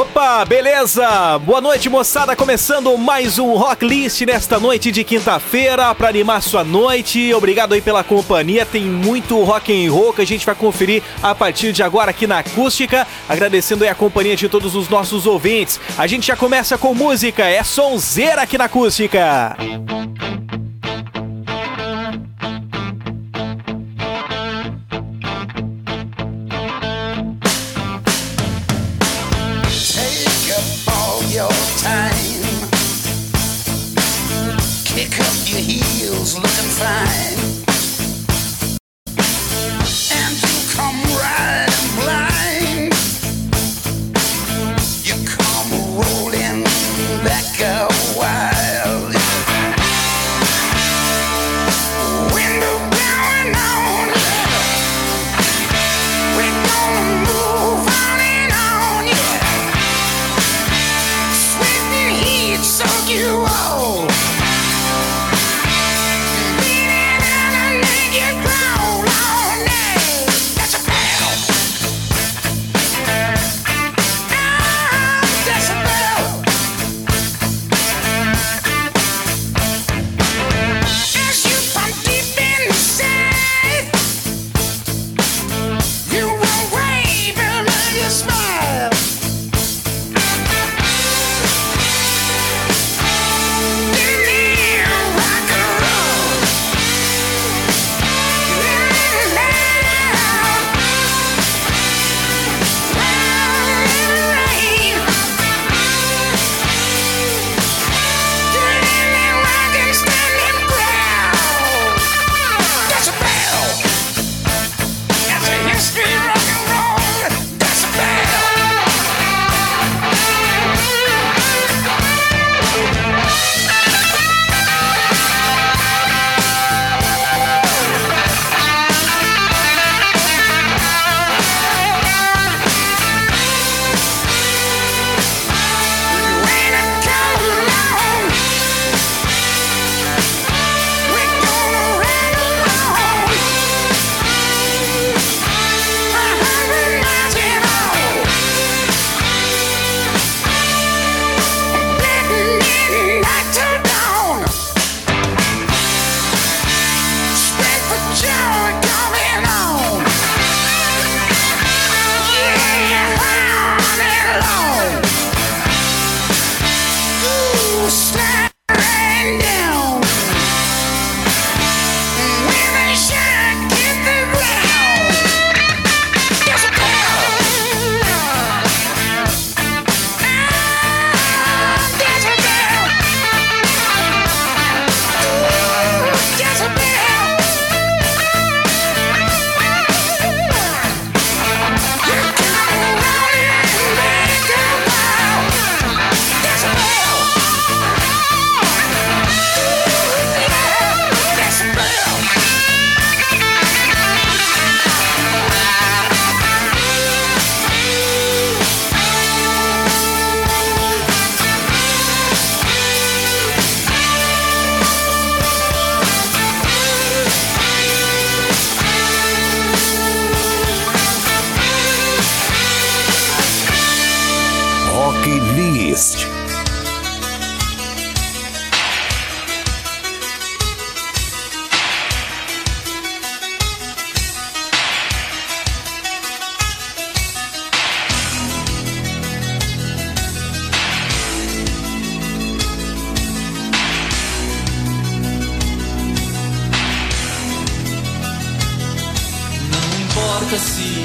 Opa, beleza? Boa noite, moçada. Começando mais um Rock List nesta noite de quinta-feira para animar sua noite. Obrigado aí pela companhia. Tem muito rock and roll que a gente vai conferir a partir de agora aqui na Acústica. Agradecendo aí a companhia de todos os nossos ouvintes. A gente já começa com música. É sonzeira aqui na Acústica. Take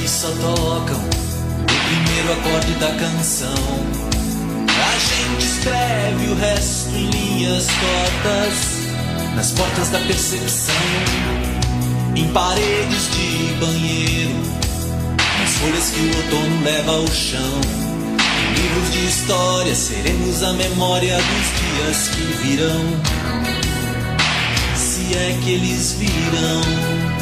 só tocam o primeiro acorde da canção. A gente escreve o resto em linhas tortas, nas portas da percepção, em paredes de banheiro, nas folhas que o outono leva ao chão. Em livros de história seremos a memória dos dias que virão, se é que eles virão.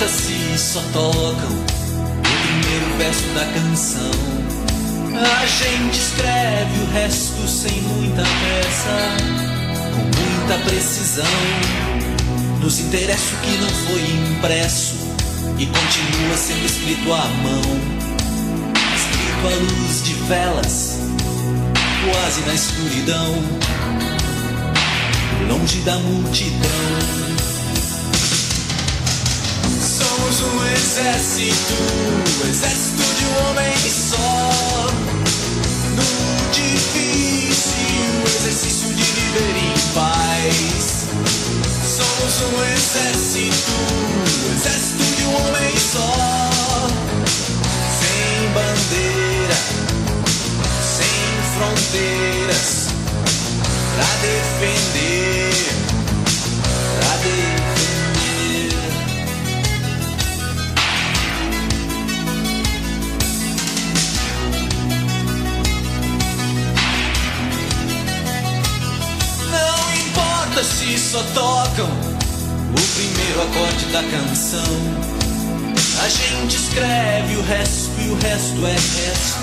Importa se só tocam o primeiro verso da canção. A gente escreve o resto sem muita pressa, com muita precisão. Nos interessa o que não foi impresso e continua sendo escrito à mão. Escrito à luz de velas, quase na escuridão, longe da multidão. Somos um exército, exército de um homem só. No difícil exercício de viver em paz. Somos um exército, exército de um homem só. Sem bandeira, sem fronteiras, da canção. A gente escreve o resto e o resto é resto,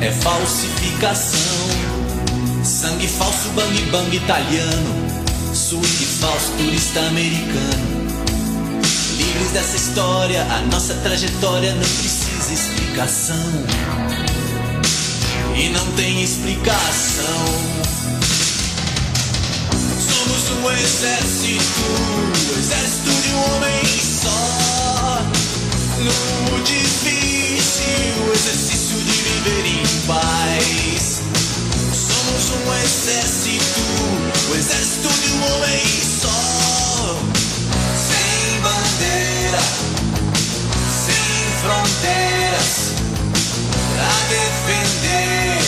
é falsificação. Sangue falso, bang bang italiano, swing falso, turista americano. Livres dessa história, a nossa trajetória não precisa explicação. E não tem explicação somos um exército, exército de um homem só. No difícil exercício de viver em paz. Somos um exército, o exército de um homem só. Sem bandeira, sem fronteiras, pra defender,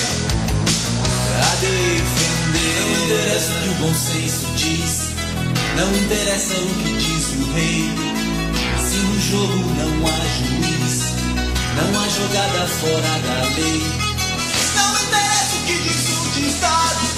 pra defender. Não interessa o que o bom senso diz, não interessa o que rei. Se no jogo não há juiz, não há jogada fora da lei. Não interessa o que diz o ditado,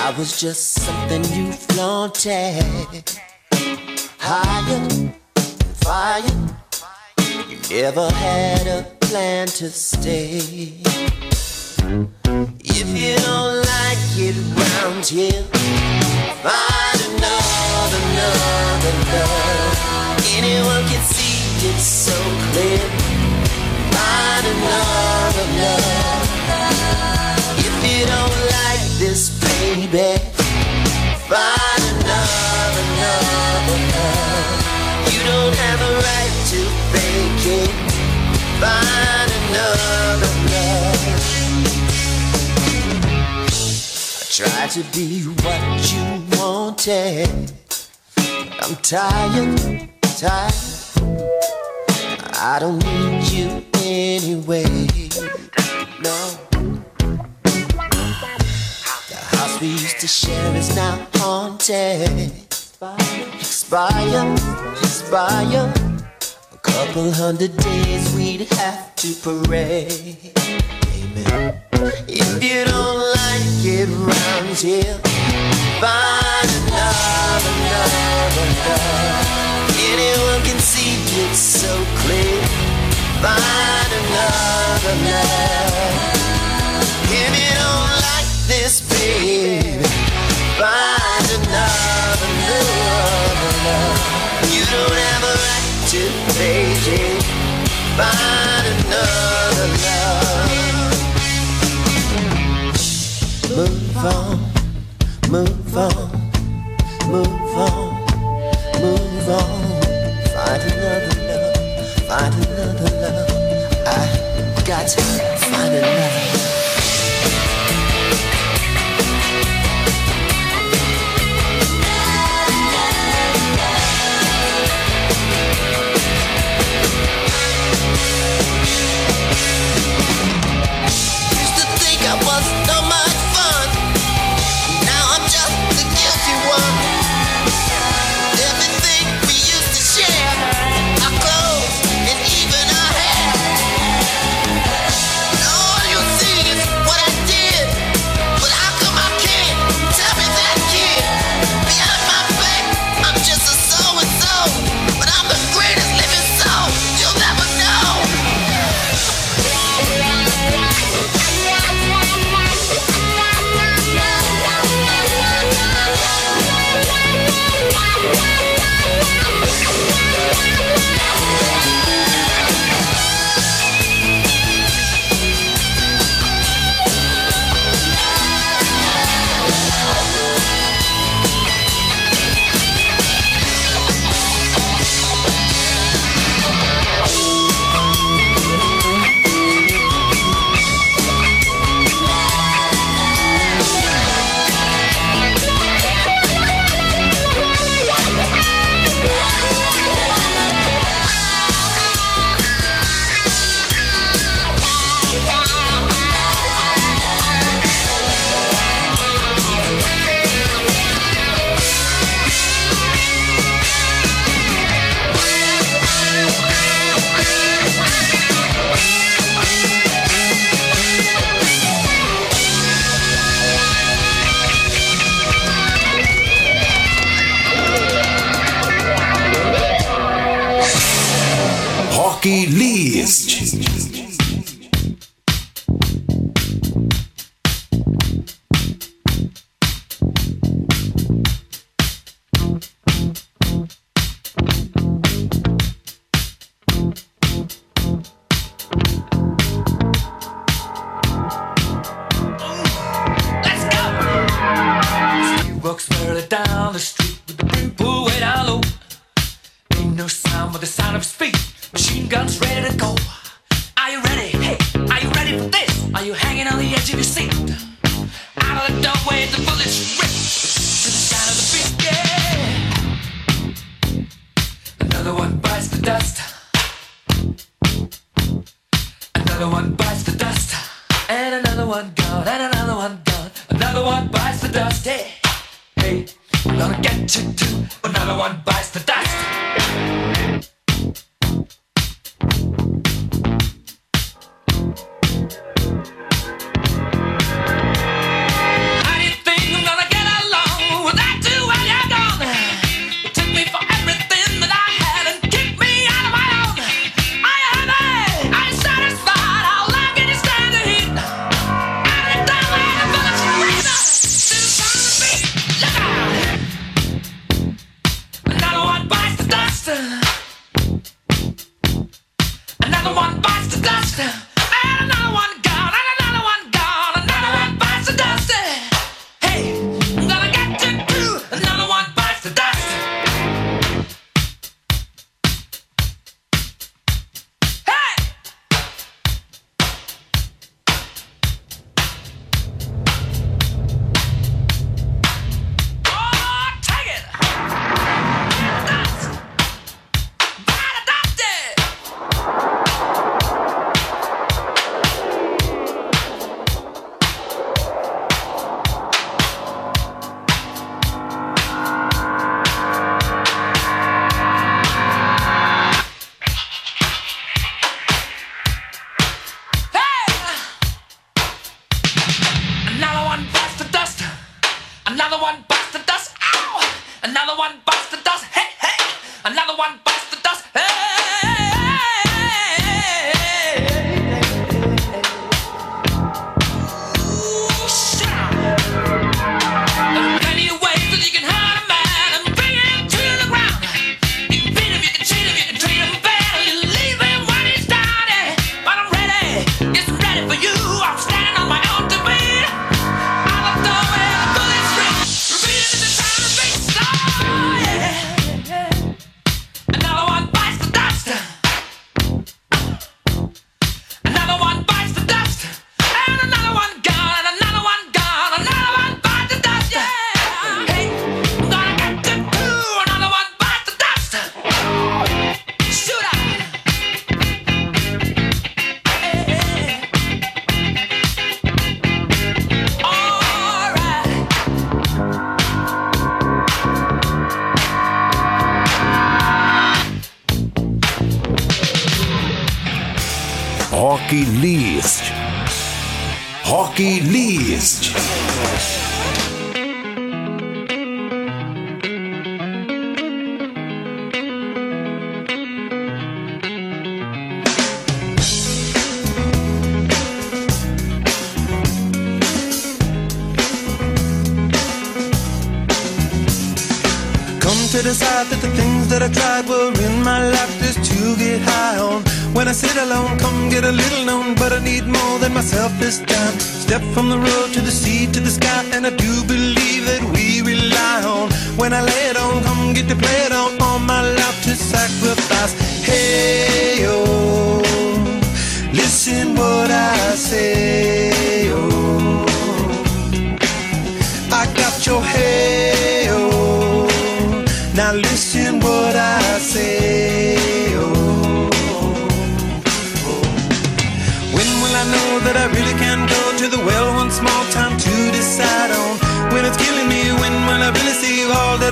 I was just something you flaunted. Higher, fire. You never had a plan to stay. If you don't like it round here, find another, another love. Anyone can see it so clear. Find another to be what you wanted. I'm tired, tired. I don't need you anyway. No. The house we used to share is now haunted. Expire, expire. A couple hundred days we'd have to parade. If you don't like it round here, find. Anyone can see so clear. Find another love. If you don't like this, baby, find another, love. You don't have a right to it. Find on, move on, move on, move on. Find another love, find another love. I got to find another.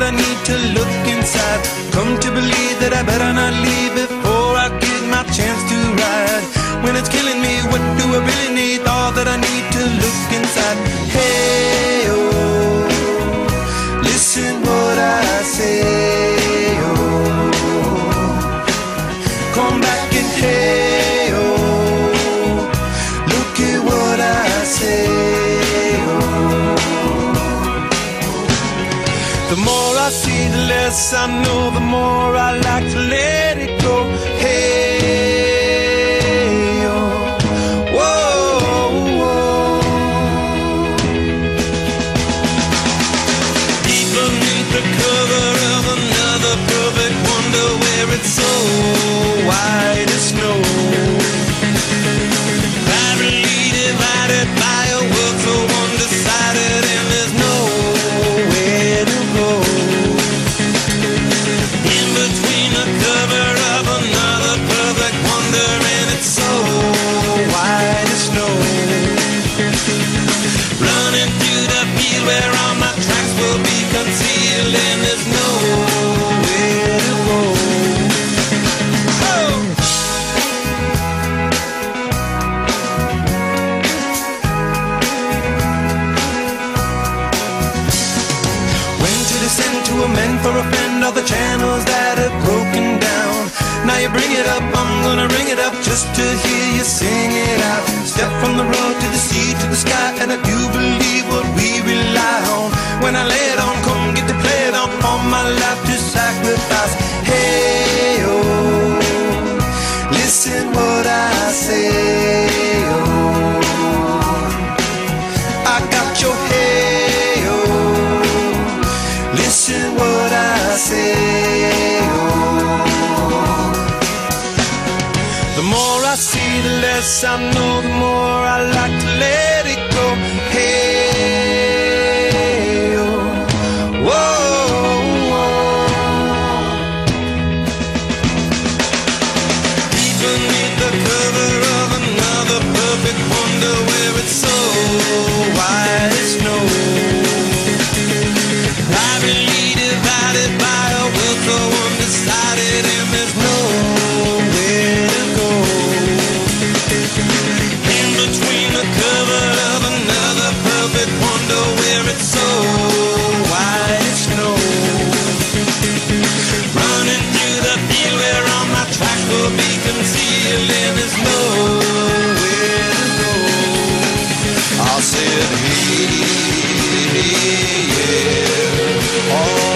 I need to look inside. Come to believe that I better not leave before I get my chance to ride. When it's killing me, what do I really need? All that I need to look inside. Yes, I know the more I like to live. concealing is nowhere to go. I said, yeah, oh.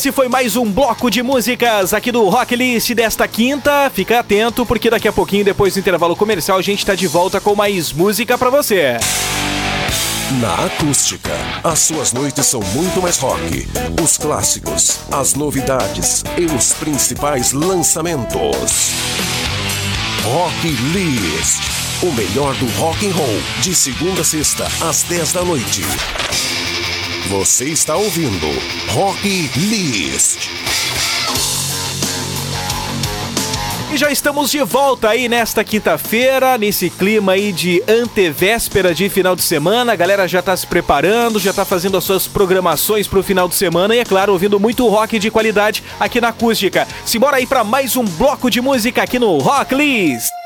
Esse foi mais um bloco de músicas aqui do Rock List desta quinta. Fica atento porque daqui a pouquinho, depois do intervalo comercial, a gente tá de volta com mais música pra você. Na acústica, as suas noites são muito mais rock. Os clássicos, as novidades e os principais lançamentos. Rock List. O melhor do rock and roll, de segunda a sexta, às 10 da noite. Você está ouvindo Rock List. E já estamos de volta aí nesta quinta-feira, nesse clima aí de antevéspera de final de semana. A galera já tá se preparando, já tá fazendo as suas programações pro final de semana e, é claro, ouvindo muito rock de qualidade aqui na acústica. Simbora aí para mais um bloco de música aqui no Rock List.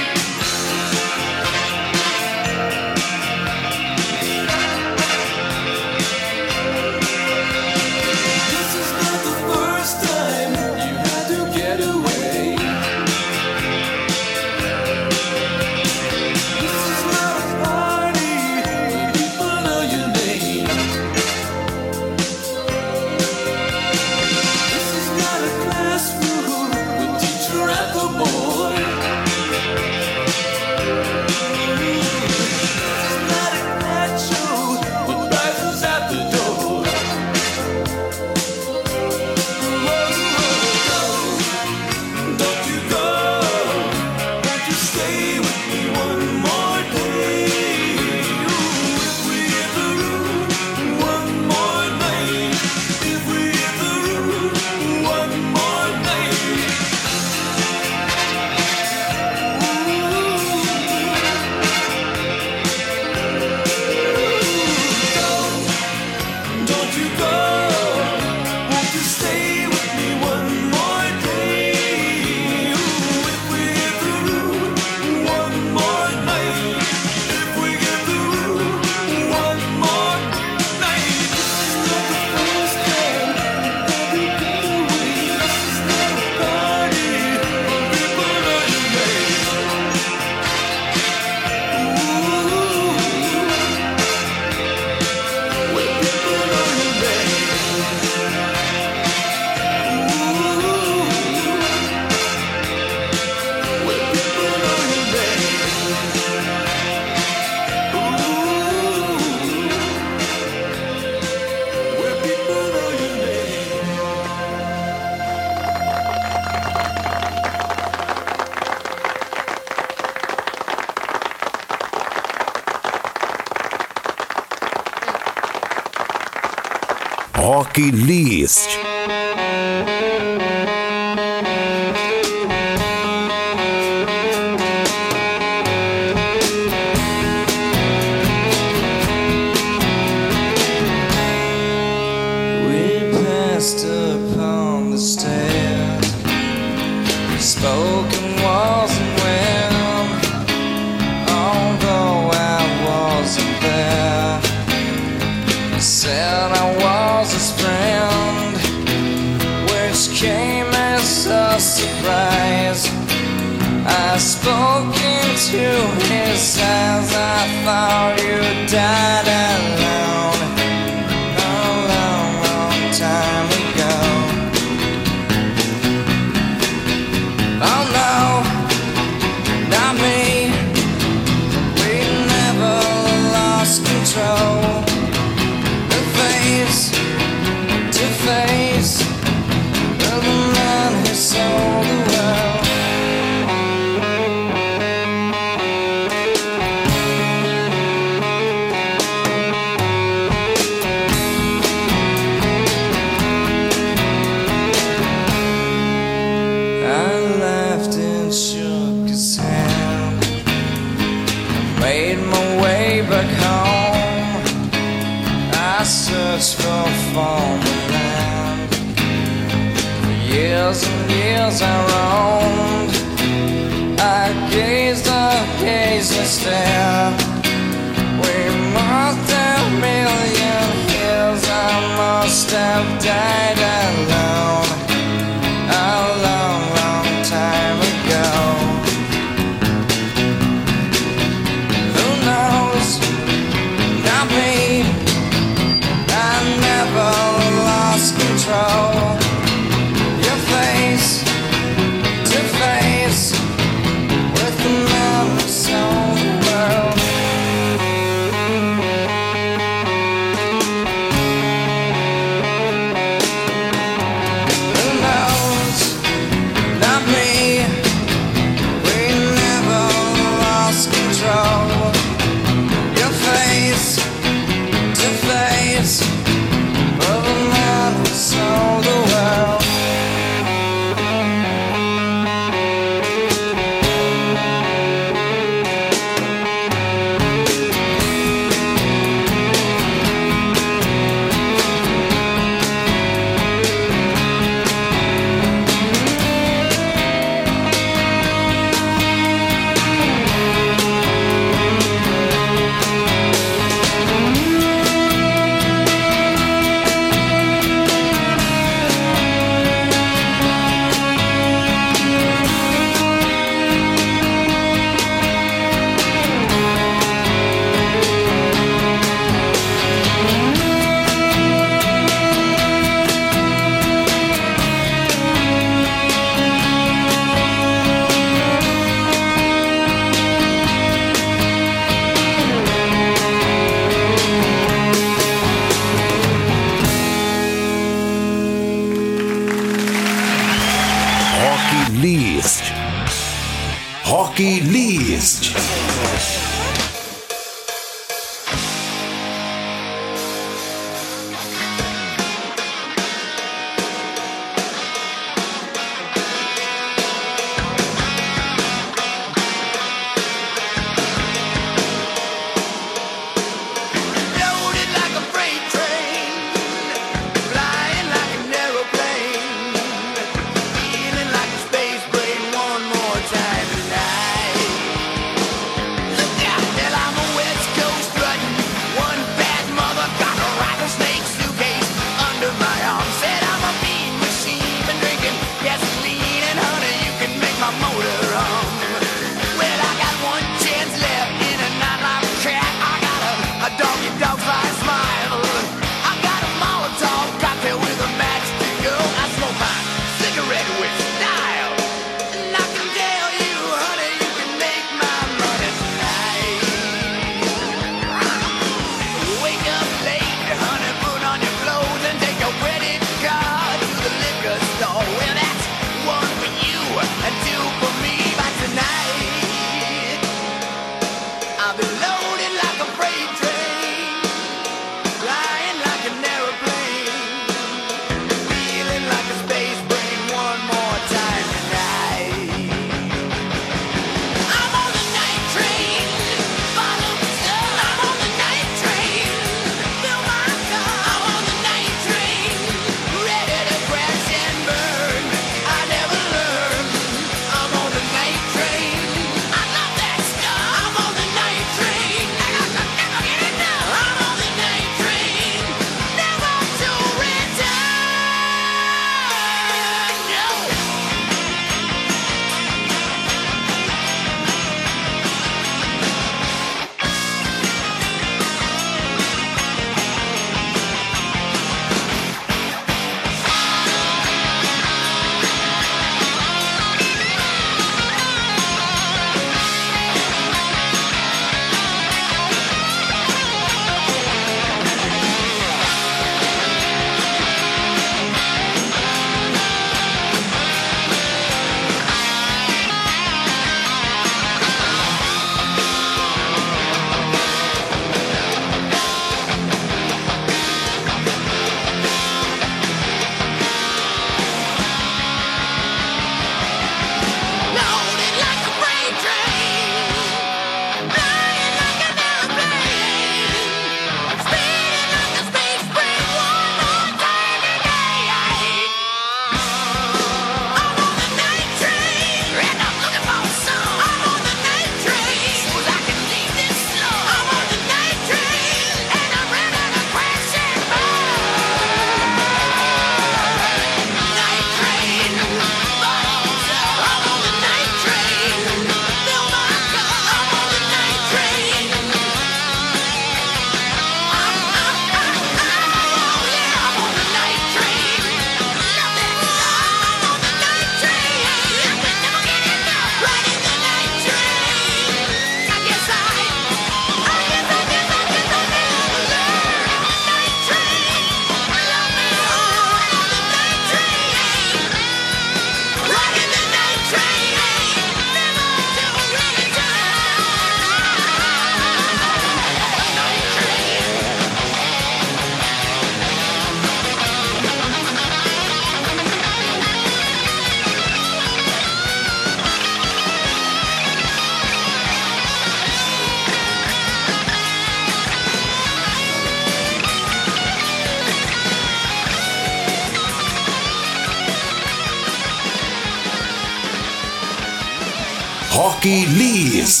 Lee Lees.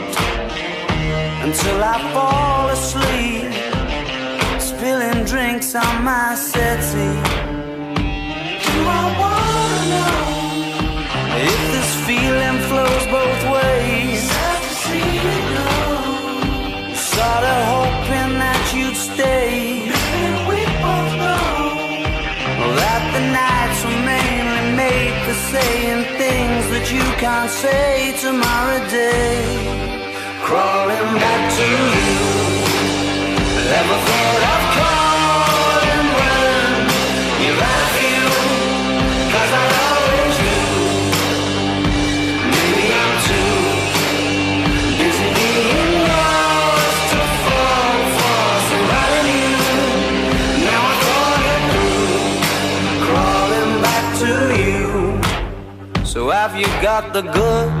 until I fall asleep, spilling drinks on my settee. Do I wanna know if this feeling flows both ways? Sorta hoping that you'd stay. we both know that the nights were mainly made for saying things that you can't say tomorrow day. Crawling back to you. Never thought of calling when you're at you. Cause I always do. Maybe I'm too busy being lost to fall for somebody new. Now I thought it through crawling back to you. So have you got the goods?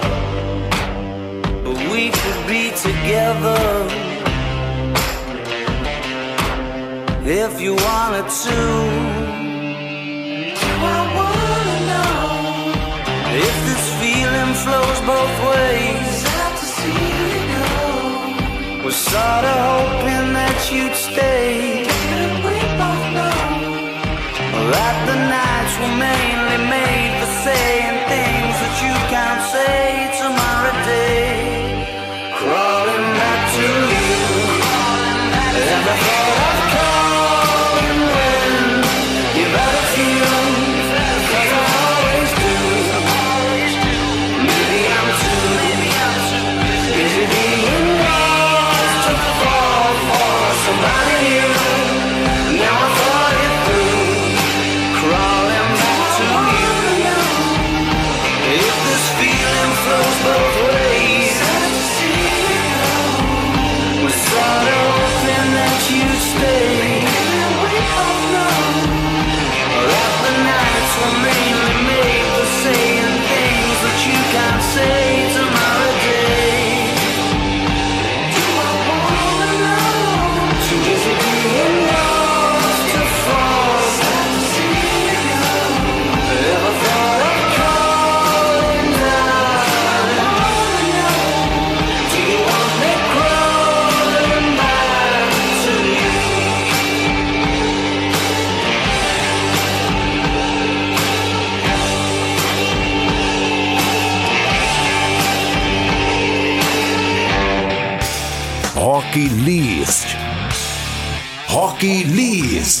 But we could be together if you wanted to. I wanna know if this feeling flows both ways. Was sorta hoping that you'd stay. We both know that the nights were made Lucky Lees.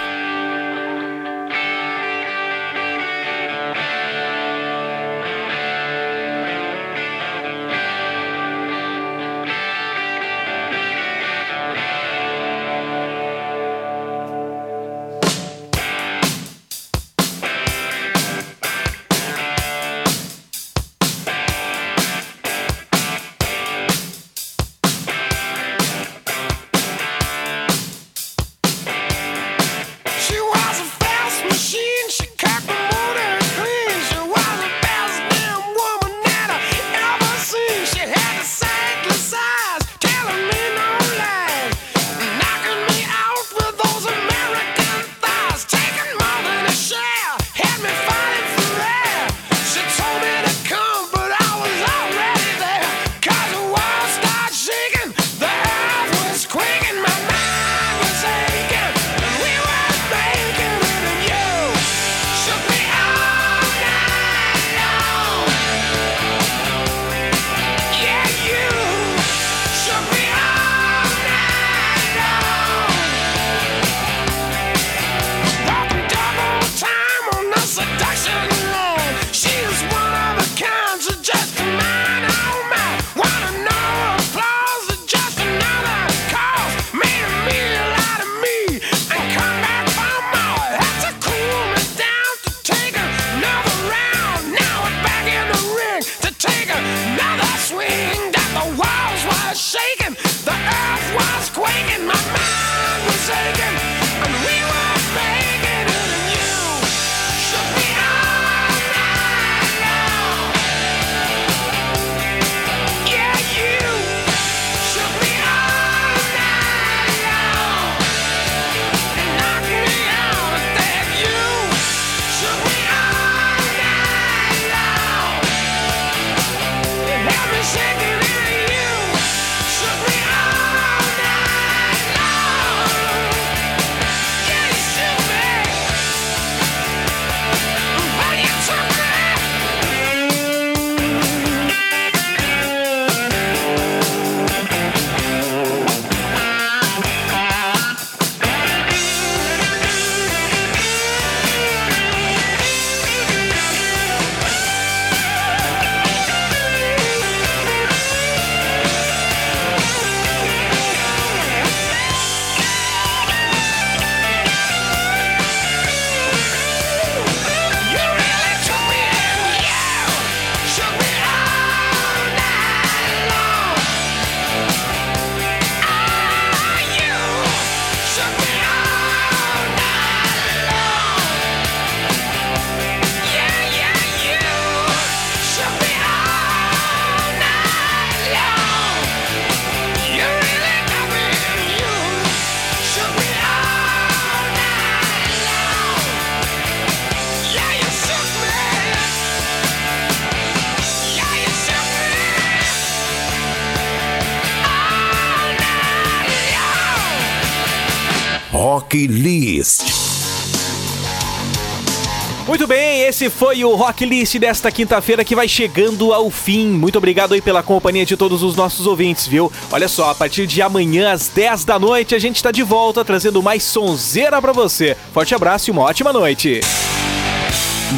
esse foi o Rock List desta quinta-feira que vai chegando ao fim. Muito obrigado aí pela companhia de todos os nossos ouvintes, viu? Olha só, a partir de amanhã às 10 da noite a gente está de volta trazendo mais sonzeira para você. Forte abraço e uma ótima noite.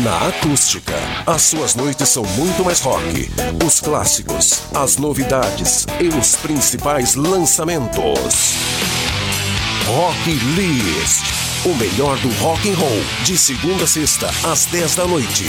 Na acústica, as suas noites são muito mais rock. Os clássicos, as novidades e os principais lançamentos. Rock List. O melhor do rock and roll, de segunda a sexta, às 10 da noite.